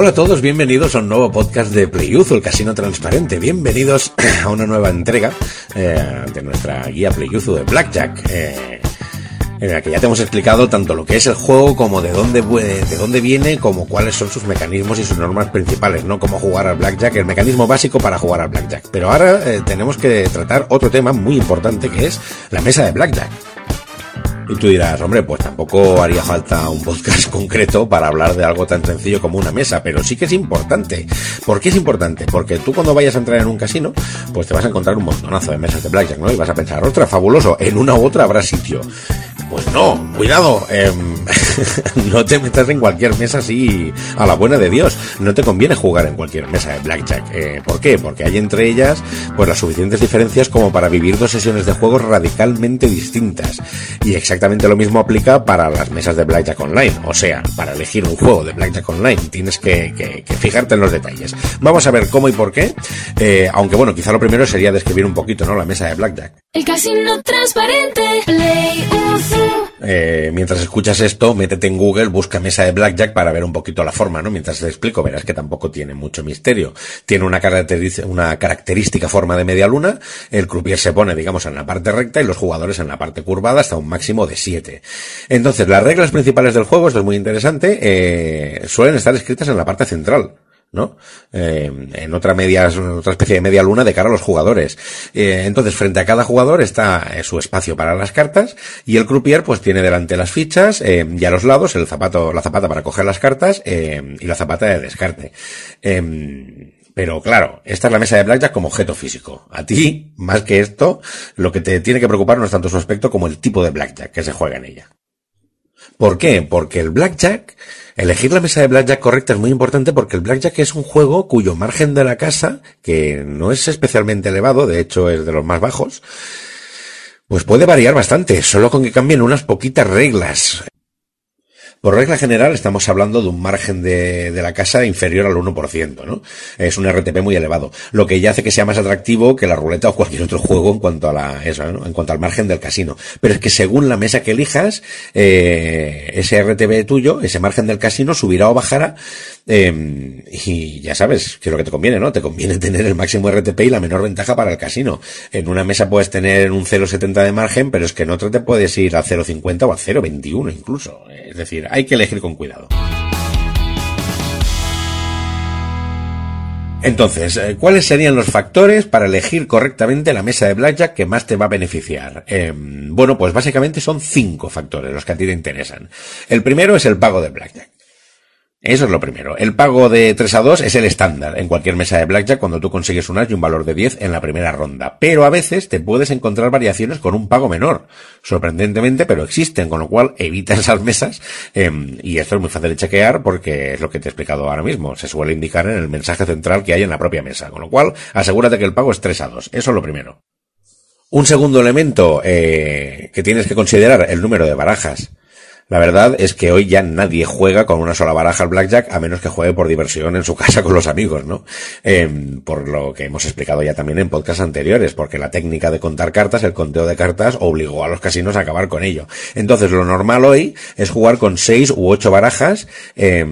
Hola a todos, bienvenidos a un nuevo podcast de Playuzo, el casino transparente. Bienvenidos a una nueva entrega eh, de nuestra guía Playuzo de Blackjack. Eh, en la que ya te hemos explicado tanto lo que es el juego como de dónde, de dónde viene, como cuáles son sus mecanismos y sus normas principales, ¿no? Cómo jugar al blackjack, el mecanismo básico para jugar al blackjack. Pero ahora eh, tenemos que tratar otro tema muy importante que es la mesa de blackjack. Y tú dirás, hombre, pues tampoco haría falta un podcast concreto para hablar de algo tan sencillo como una mesa, pero sí que es importante. ¿Por qué es importante? Porque tú cuando vayas a entrar en un casino, pues te vas a encontrar un montonazo de mesas de blackjack, ¿no? Y vas a pensar, otra, fabuloso, en una u otra habrá sitio. Pues no, cuidado, eh, no te metas en cualquier mesa así a la buena de Dios. No te conviene jugar en cualquier mesa de blackjack. Eh, ¿Por qué? Porque hay entre ellas pues las suficientes diferencias como para vivir dos sesiones de juegos radicalmente distintas. Y exactamente lo mismo aplica para las mesas de blackjack online. O sea, para elegir un juego de blackjack online tienes que fijarte en los detalles. Vamos a ver cómo y por qué. Eh, aunque bueno, quizá lo primero sería describir un poquito, ¿no? La mesa de blackjack. El casino transparente, Play eh, mientras escuchas esto, métete en Google, busca mesa de blackjack para ver un poquito la forma, ¿no? Mientras te explico, verás que tampoco tiene mucho misterio. Tiene una, una característica forma de media luna, el croupier se pone, digamos, en la parte recta y los jugadores en la parte curvada hasta un máximo de 7. Entonces, las reglas principales del juego, esto es muy interesante, eh, suelen estar escritas en la parte central. ¿No? Eh, en otra media, otra especie de media luna de cara a los jugadores. Eh, entonces, frente a cada jugador está eh, su espacio para las cartas y el croupier pues tiene delante las fichas y a los lados el zapato, la zapata para coger las cartas y la zapata de descarte. Em, pero claro, esta es la mesa de blackjack como objeto físico. A ti, más que esto, lo que te tiene que preocupar no es tanto su aspecto como el tipo de blackjack que se juega en ella. ¿Por qué? Porque el blackjack, elegir la mesa de blackjack correcta es muy importante porque el blackjack es un juego cuyo margen de la casa, que no es especialmente elevado, de hecho es de los más bajos, pues puede variar bastante, solo con que cambien unas poquitas reglas. Por regla general estamos hablando de un margen de, de, la casa inferior al 1%, ¿no? Es un RTP muy elevado, lo que ya hace que sea más atractivo que la ruleta o cualquier otro juego en cuanto a la. En cuanto al margen del casino. Pero es que según la mesa que elijas, eh, ese RTP tuyo, ese margen del casino subirá o bajará, eh, y ya sabes que es lo que te conviene, ¿no? Te conviene tener el máximo RTP y la menor ventaja para el casino. En una mesa puedes tener un 0,70 de margen, pero es que en otra te puedes ir al 0,50 o al 0,21 incluso. Es decir, hay que elegir con cuidado. Entonces, ¿cuáles serían los factores para elegir correctamente la mesa de blackjack que más te va a beneficiar? Eh, bueno, pues básicamente son cinco factores los que a ti te interesan. El primero es el pago de blackjack. Eso es lo primero. El pago de 3 a 2 es el estándar en cualquier mesa de blackjack cuando tú consigues un as y un valor de 10 en la primera ronda. Pero a veces te puedes encontrar variaciones con un pago menor. Sorprendentemente, pero existen, con lo cual evita esas mesas. Eh, y esto es muy fácil de chequear porque es lo que te he explicado ahora mismo. Se suele indicar en el mensaje central que hay en la propia mesa. Con lo cual, asegúrate que el pago es 3 a 2. Eso es lo primero. Un segundo elemento eh, que tienes que considerar, el número de barajas. La verdad es que hoy ya nadie juega con una sola baraja al blackjack a menos que juegue por diversión en su casa con los amigos, ¿no? Eh, por lo que hemos explicado ya también en podcasts anteriores, porque la técnica de contar cartas, el conteo de cartas, obligó a los casinos a acabar con ello. Entonces lo normal hoy es jugar con seis u ocho barajas, eh,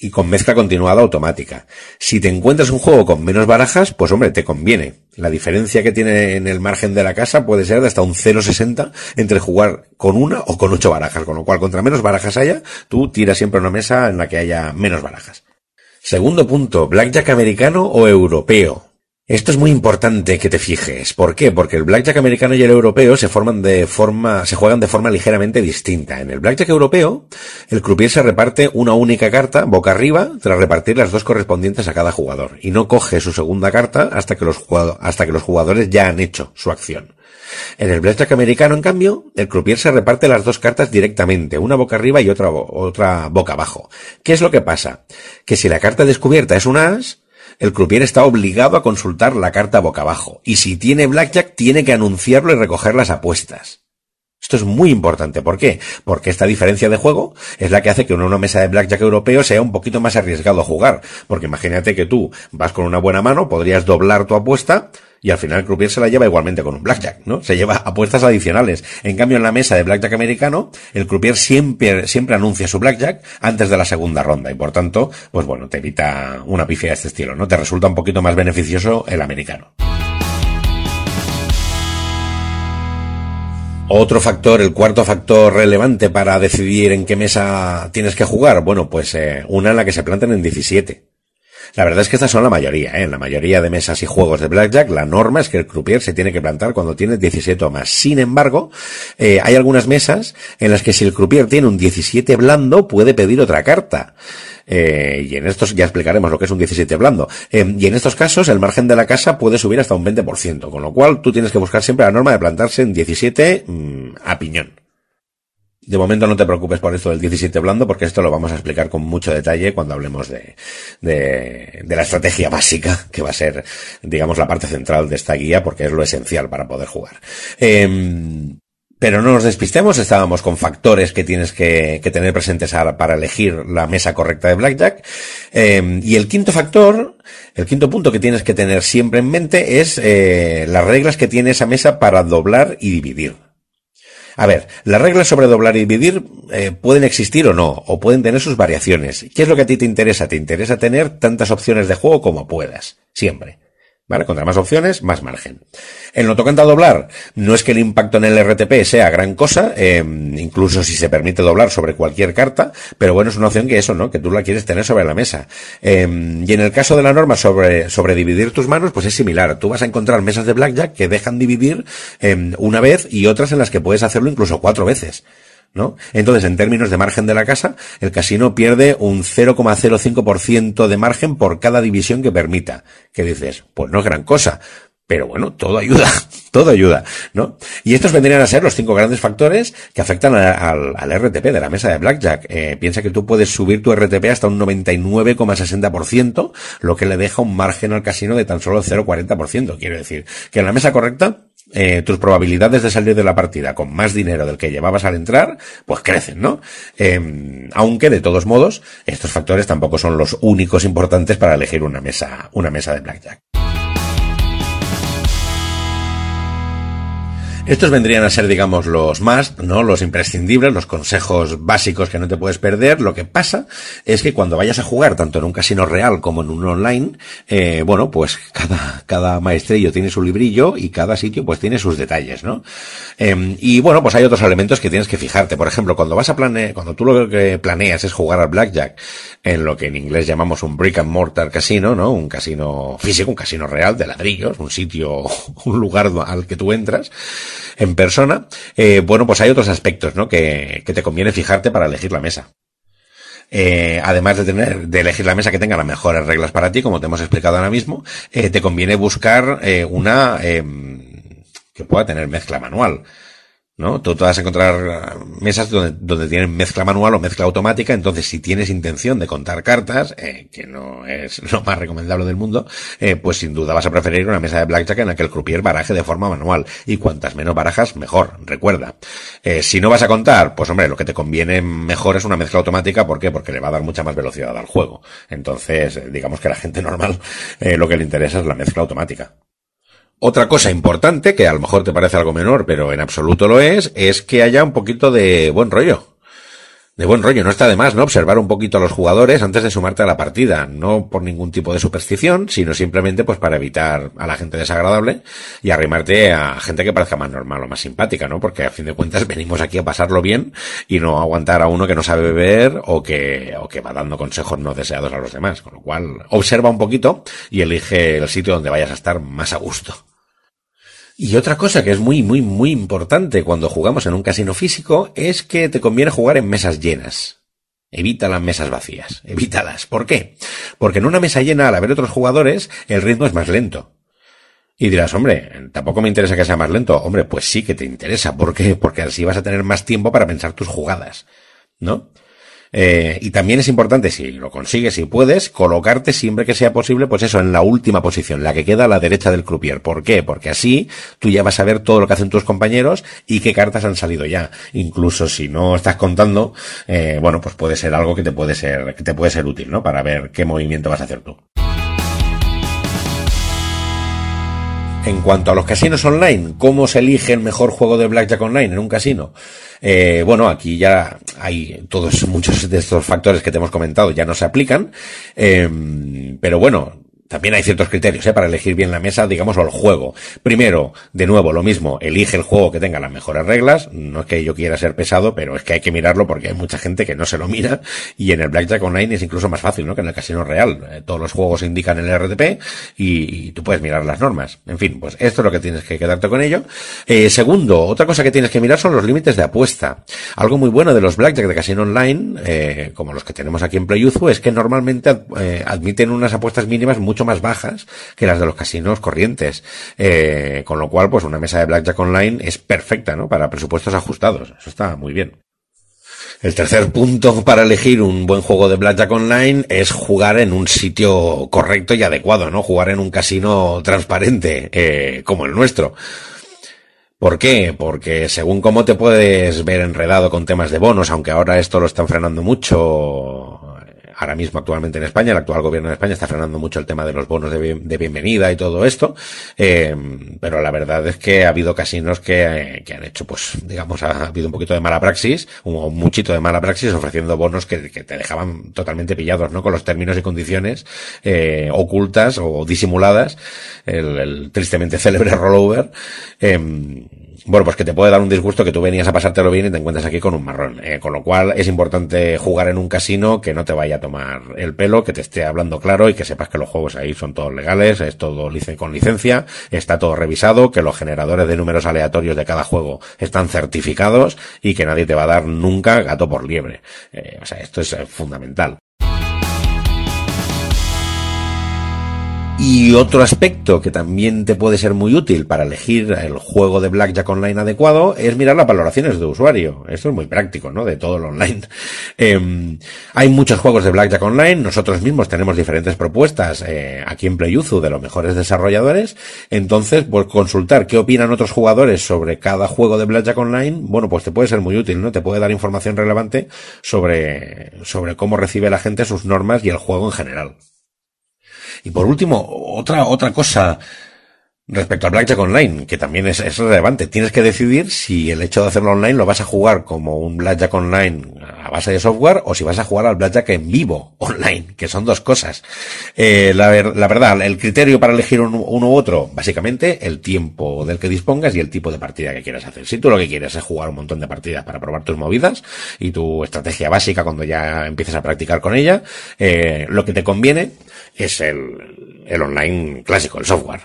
y con mezcla continuada automática. Si te encuentras un juego con menos barajas, pues hombre, te conviene. La diferencia que tiene en el margen de la casa puede ser de hasta un 0,60 entre jugar con una o con ocho barajas, con lo cual contra menos barajas haya, tú tiras siempre una mesa en la que haya menos barajas. Segundo punto, blackjack americano o europeo. Esto es muy importante que te fijes. ¿Por qué? Porque el blackjack americano y el europeo se forman de forma, se juegan de forma ligeramente distinta. En el blackjack europeo, el croupier se reparte una única carta boca arriba tras repartir las dos correspondientes a cada jugador y no coge su segunda carta hasta que los, hasta que los jugadores ya han hecho su acción. En el blackjack americano, en cambio, el croupier se reparte las dos cartas directamente, una boca arriba y otra, otra boca abajo. ¿Qué es lo que pasa? Que si la carta descubierta es un as, el croupier está obligado a consultar la carta boca abajo, y si tiene blackjack tiene que anunciarlo y recoger las apuestas. Esto es muy importante. ¿Por qué? Porque esta diferencia de juego es la que hace que en una mesa de blackjack europeo sea un poquito más arriesgado jugar. Porque imagínate que tú vas con una buena mano, podrías doblar tu apuesta Y al final el croupier se la lleva igualmente con un blackjack, ¿no? Se lleva apuestas adicionales. En cambio, en la mesa de blackjack americano, el croupier siempre, siempre anuncia su blackjack antes de la segunda ronda y por tanto, pues bueno, te evita una pifia de este estilo, ¿no? Te resulta un poquito más beneficioso el americano. Otro factor, el cuarto factor relevante para decidir en qué mesa tienes que jugar, bueno, pues eh, una en la que se planten en 17. La verdad es que estas son la mayoría, ¿eh? En la mayoría de mesas y juegos de Blackjack, la norma es que el croupier se tiene que plantar cuando tiene 17 o más. Sin embargo, eh, hay algunas mesas en las que si el croupier tiene un 17 blando, puede pedir otra carta. Eh, y en estos ya explicaremos lo que es un 17 blando. Eh, y en estos casos el margen de la casa puede subir hasta un 20%, con lo cual tú tienes que buscar siempre la norma de plantarse en 17 mm, a piñón. De momento no te preocupes por esto del 17 blando, porque esto lo vamos a explicar con mucho detalle cuando hablemos de, de, de, la estrategia básica, que va a ser, digamos, la parte central de esta guía, porque es lo esencial para poder jugar. Eh, pero no nos despistemos, estábamos con factores que tienes que, que tener presentes para elegir la mesa correcta de Blackjack. Eh, y el quinto factor, el quinto punto que tienes que tener siempre en mente es eh, las reglas que tiene esa mesa para doblar y dividir. A ver, las reglas sobre doblar y dividir eh, pueden existir o no, o pueden tener sus variaciones. ¿Qué es lo que a ti te interesa? Te interesa tener tantas opciones de juego como puedas, siempre. ¿Vale? Contra más opciones, más margen. En lo tocante a doblar, no es que el impacto en el RTP sea gran cosa, eh, incluso si se permite doblar sobre cualquier carta, pero bueno, es una opción que eso, ¿no? Que tú la quieres tener sobre la mesa. Eh, y en el caso de la norma sobre, sobre dividir tus manos, pues es similar. Tú vas a encontrar mesas de blackjack que dejan dividir eh, una vez y otras en las que puedes hacerlo incluso cuatro veces. ¿No? Entonces, en términos de margen de la casa, el casino pierde un 0,05% de margen por cada división que permita. ¿Qué dices? Pues no es gran cosa. Pero bueno, todo ayuda, todo ayuda, ¿no? Y estos vendrían a ser los cinco grandes factores que afectan al, al RTP de la mesa de Blackjack. Eh, piensa que tú puedes subir tu RTP hasta un 99,60%, lo que le deja un margen al casino de tan solo 0,40%. Quiero decir, que en la mesa correcta, eh, tus probabilidades de salir de la partida con más dinero del que llevabas al entrar, pues crecen, ¿no? Eh, aunque de todos modos, estos factores tampoco son los únicos importantes para elegir una mesa, una mesa de blackjack. Estos vendrían a ser, digamos, los más, ¿no? Los imprescindibles, los consejos básicos que no te puedes perder. Lo que pasa es que cuando vayas a jugar, tanto en un casino real como en un online, eh, bueno, pues cada, cada maestrillo tiene su librillo y cada sitio pues tiene sus detalles, ¿no? Eh, y bueno, pues hay otros elementos que tienes que fijarte. Por ejemplo, cuando vas a planear, cuando tú lo que planeas es jugar al blackjack en lo que en inglés llamamos un brick and mortar casino, ¿no? Un casino físico, un casino real de ladrillos, un sitio, un lugar al que tú entras, en persona, eh, bueno, pues hay otros aspectos, ¿no? Que, que te conviene fijarte para elegir la mesa. Eh, además de tener, de elegir la mesa que tenga las mejores reglas para ti, como te hemos explicado ahora mismo, eh, te conviene buscar eh, una em, que pueda tener mezcla manual. ¿No? Tú te vas a encontrar mesas donde, donde tienen mezcla manual o mezcla automática, entonces si tienes intención de contar cartas, eh, que no es lo más recomendable del mundo, eh, pues sin duda vas a preferir una mesa de blackjack en la que el croupier baraje de forma manual. Y cuantas menos barajas, mejor, recuerda. Eh, si no vas a contar, pues hombre, lo que te conviene mejor es una mezcla automática, ¿por qué? Porque le va a dar mucha más velocidad al juego. Entonces, digamos que a la gente normal lo que le interesa es la mezcla automática. Otra cosa importante, que a lo mejor te parece algo menor, pero en absoluto lo es, es que haya un poquito de buen rollo. De buen rollo, no está de más, ¿no? Observar un poquito a los jugadores antes de sumarte a la partida, no por ningún tipo de superstición, sino simplemente pues para evitar a la gente desagradable y arrimarte a gente que parezca más normal o más simpática, ¿no? Porque a fin de cuentas venimos aquí a pasarlo bien y no aguantar a uno que no sabe beber o que, o que va dando consejos no deseados a los demás. Con lo cual, observa un poquito y elige el sitio donde vayas a estar más a gusto. Y otra cosa que es muy, muy, muy importante cuando jugamos en un casino físico es que te conviene jugar en mesas llenas. Evita las mesas vacías, evítalas. ¿Por qué? Porque en una mesa llena, al haber otros jugadores, el ritmo es más lento. Y dirás, hombre, tampoco me interesa que sea más lento. Hombre, pues sí que te interesa. ¿Por qué? Porque así vas a tener más tiempo para pensar tus jugadas. ¿No? Eh, y también es importante, si lo consigues, si puedes, colocarte siempre que sea posible, pues eso, en la última posición, la que queda a la derecha del croupier. ¿Por qué? Porque así tú ya vas a ver todo lo que hacen tus compañeros y qué cartas han salido ya. Incluso si no estás contando, eh, bueno, pues puede ser algo que te puede ser, que te puede ser útil, ¿no? Para ver qué movimiento vas a hacer tú. En cuanto a los casinos online, ¿cómo se elige el mejor juego de Blackjack online en un casino? Eh, bueno, aquí ya hay todos, muchos de estos factores que te hemos comentado ya no se aplican, eh, pero bueno, también hay ciertos criterios ¿eh? para elegir bien la mesa, digamos, o el juego. Primero, de nuevo, lo mismo, elige el juego que tenga las mejores reglas. No es que yo quiera ser pesado, pero es que hay que mirarlo porque hay mucha gente que no se lo mira. Y en el Blackjack Online es incluso más fácil, ¿no? Que en el casino real. Eh, todos los juegos indican el RTP y, tú puedes mirar las normas. En fin, pues esto es lo que tienes que quedarte con ello. Eh, segundo, otra cosa que tienes que mirar son los límites de apuesta. Algo muy bueno de los Blackjack de casino online, eh, como los que tenemos aquí en PlayUzu, es que normalmente admiten unas apuestas mínimas mucho más bajas que las de los casinos corrientes. Eh, con lo cual, pues una mesa de Blackjack online es perfecta, ¿no? Para presupuestos ajustados. Eso está muy bien. El tercer punto para elegir un buen juego de Blackjack Online es jugar en un sitio correcto y adecuado, ¿no? Jugar en un casino transparente, eh, como el nuestro. ¿Por qué? Porque según cómo te puedes ver enredado con temas de bonos, aunque ahora esto lo están frenando mucho, ahora mismo actualmente en España, el actual gobierno de España está frenando mucho el tema de los bonos de, bien, de bienvenida y todo esto, eh, pero la verdad es que ha habido casinos que, que, han hecho, pues, digamos, ha habido un poquito de mala praxis, un muchito de mala praxis ofreciendo bonos que, que te dejaban totalmente pillados, ¿no? Con los términos y condiciones eh, ocultas o disimuladas, el, tristemente célebre rollover. Eh, bueno, pues que te puede dar un disgusto que tú venías a pasártelo bien y te encuentras aquí con un marrón. Eh, con lo cual es importante jugar en un casino que no te vaya a tomar el pelo, que te esté hablando claro y que sepas que los juegos ahí son todos legales, es todo con licencia, está todo revisado, que los generadores de números aleatorios de cada juego están certificados y que nadie te va a dar nunca gato por liebre. Eh, o sea, esto es fundamental. Y otro aspecto que también te puede ser muy útil para elegir el juego de Blackjack Online adecuado es mirar las valoraciones de usuario. Esto es muy práctico, ¿no? De todo lo online. Eh, hay muchos juegos de Blackjack Online. Nosotros mismos tenemos diferentes propuestas eh, aquí en PlayUzu de los mejores desarrolladores. Entonces, pues consultar qué opinan otros jugadores sobre cada juego de Blackjack Online, bueno, pues te puede ser muy útil, ¿no? Te puede dar información relevante sobre, sobre cómo recibe la gente sus normas y el juego en general. Y por último, otra, otra cosa respecto al Blackjack Online, que también es, es, relevante. Tienes que decidir si el hecho de hacerlo online lo vas a jugar como un Blackjack Online a base de software o si vas a jugar al Blackjack en vivo online, que son dos cosas. Eh, la, ver, la, verdad, el criterio para elegir un, uno u otro, básicamente el tiempo del que dispongas y el tipo de partida que quieras hacer. Si tú lo que quieres es jugar un montón de partidas para probar tus movidas y tu estrategia básica cuando ya empieces a practicar con ella, eh, lo que te conviene es el, el online clásico, el software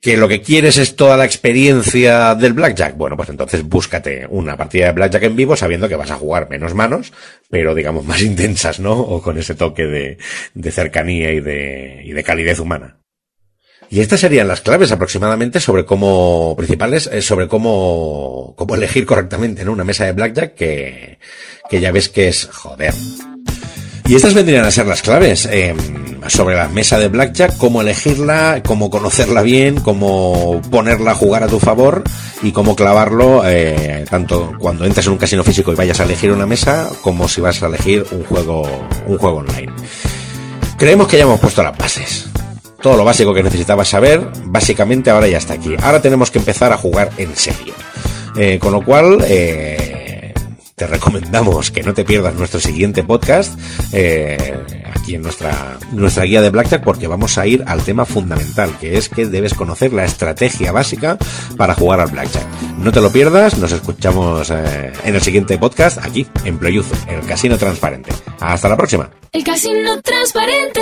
que lo que quieres es toda la experiencia del blackjack, bueno, pues entonces búscate una partida de blackjack en vivo sabiendo que vas a jugar menos manos, pero digamos más intensas, ¿no? O con ese toque de, de cercanía y de, y de calidez humana. Y estas serían las claves aproximadamente sobre cómo, principales, sobre cómo, cómo elegir correctamente en una mesa de blackjack que, que ya ves que es, joder. Y estas vendrían a ser las claves eh, sobre la mesa de blackjack, cómo elegirla, cómo conocerla bien, cómo ponerla a jugar a tu favor y cómo clavarlo eh, tanto cuando entres en un casino físico y vayas a elegir una mesa como si vas a elegir un juego un juego online. Creemos que ya hemos puesto las bases. Todo lo básico que necesitabas saber, básicamente ahora ya está aquí. Ahora tenemos que empezar a jugar en serio. Eh, con lo cual, te recomendamos que no te pierdas nuestro siguiente podcast eh, aquí en nuestra, nuestra guía de Blackjack porque vamos a ir al tema fundamental, que es que debes conocer la estrategia básica para jugar al Blackjack. No te lo pierdas, nos escuchamos eh, en el siguiente podcast aquí en Playuzo, el Casino Transparente. Hasta la próxima. El Casino Transparente.